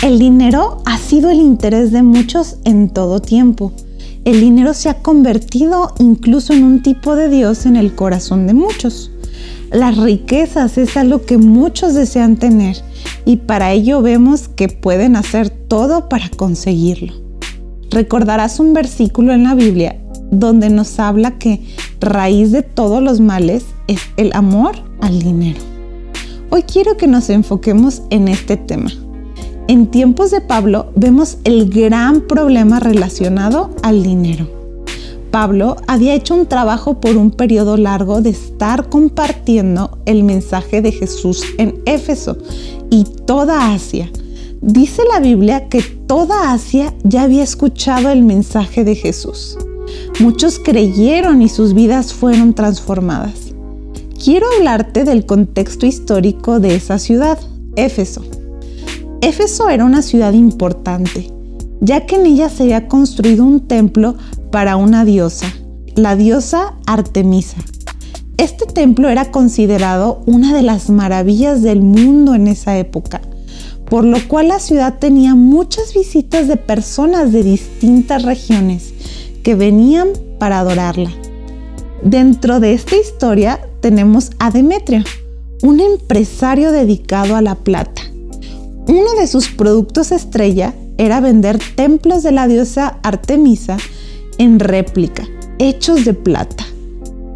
El dinero ha sido el interés de muchos en todo tiempo. El dinero se ha convertido incluso en un tipo de Dios en el corazón de muchos. Las riquezas es algo que muchos desean tener y para ello vemos que pueden hacer todo para conseguirlo. Recordarás un versículo en la Biblia donde nos habla que raíz de todos los males es el amor al dinero. Hoy quiero que nos enfoquemos en este tema. En tiempos de Pablo vemos el gran problema relacionado al dinero. Pablo había hecho un trabajo por un periodo largo de estar compartiendo el mensaje de Jesús en Éfeso y toda Asia. Dice la Biblia que toda Asia ya había escuchado el mensaje de Jesús. Muchos creyeron y sus vidas fueron transformadas. Quiero hablarte del contexto histórico de esa ciudad, Éfeso. Éfeso era una ciudad importante, ya que en ella se había construido un templo para una diosa, la diosa Artemisa. Este templo era considerado una de las maravillas del mundo en esa época, por lo cual la ciudad tenía muchas visitas de personas de distintas regiones que venían para adorarla. Dentro de esta historia tenemos a Demetrio, un empresario dedicado a la plata. Uno de sus productos estrella era vender templos de la diosa Artemisa en réplica, hechos de plata.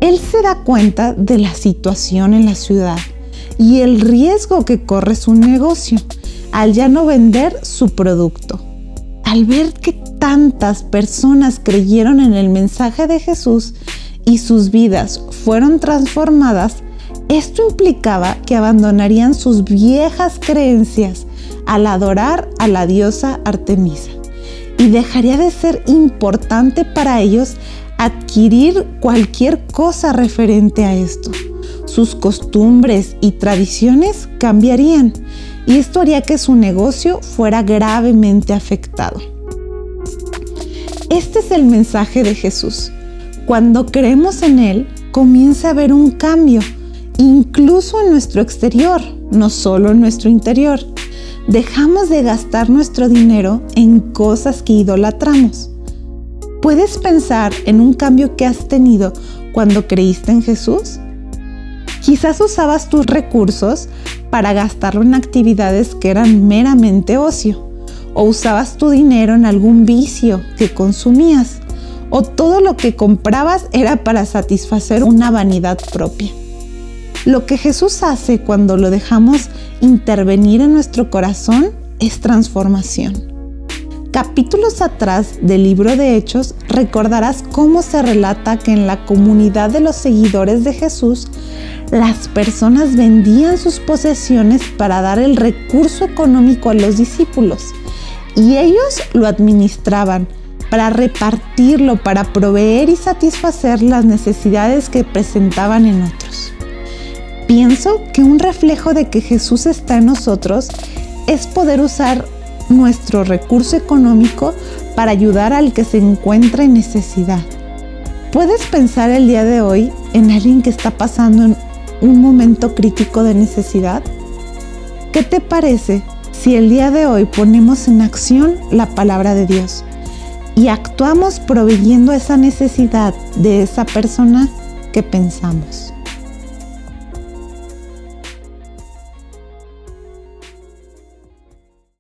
Él se da cuenta de la situación en la ciudad y el riesgo que corre su negocio al ya no vender su producto. Al ver que tantas personas creyeron en el mensaje de Jesús y sus vidas fueron transformadas, esto implicaba que abandonarían sus viejas creencias al adorar a la diosa Artemisa y dejaría de ser importante para ellos adquirir cualquier cosa referente a esto. Sus costumbres y tradiciones cambiarían y esto haría que su negocio fuera gravemente afectado. Este es el mensaje de Jesús. Cuando creemos en Él, comienza a haber un cambio, incluso en nuestro exterior, no solo en nuestro interior. Dejamos de gastar nuestro dinero en cosas que idolatramos. ¿Puedes pensar en un cambio que has tenido cuando creíste en Jesús? Quizás usabas tus recursos para gastarlo en actividades que eran meramente ocio o usabas tu dinero en algún vicio que consumías, o todo lo que comprabas era para satisfacer una vanidad propia. Lo que Jesús hace cuando lo dejamos intervenir en nuestro corazón es transformación. Capítulos atrás del libro de Hechos recordarás cómo se relata que en la comunidad de los seguidores de Jesús, las personas vendían sus posesiones para dar el recurso económico a los discípulos y ellos lo administraban para repartirlo, para proveer y satisfacer las necesidades que presentaban en otros. Pienso que un reflejo de que Jesús está en nosotros es poder usar nuestro recurso económico para ayudar al que se encuentra en necesidad. ¿Puedes pensar el día de hoy en alguien que está pasando en un momento crítico de necesidad? ¿Qué te parece si el día de hoy ponemos en acción la palabra de Dios y actuamos proveyendo esa necesidad de esa persona que pensamos.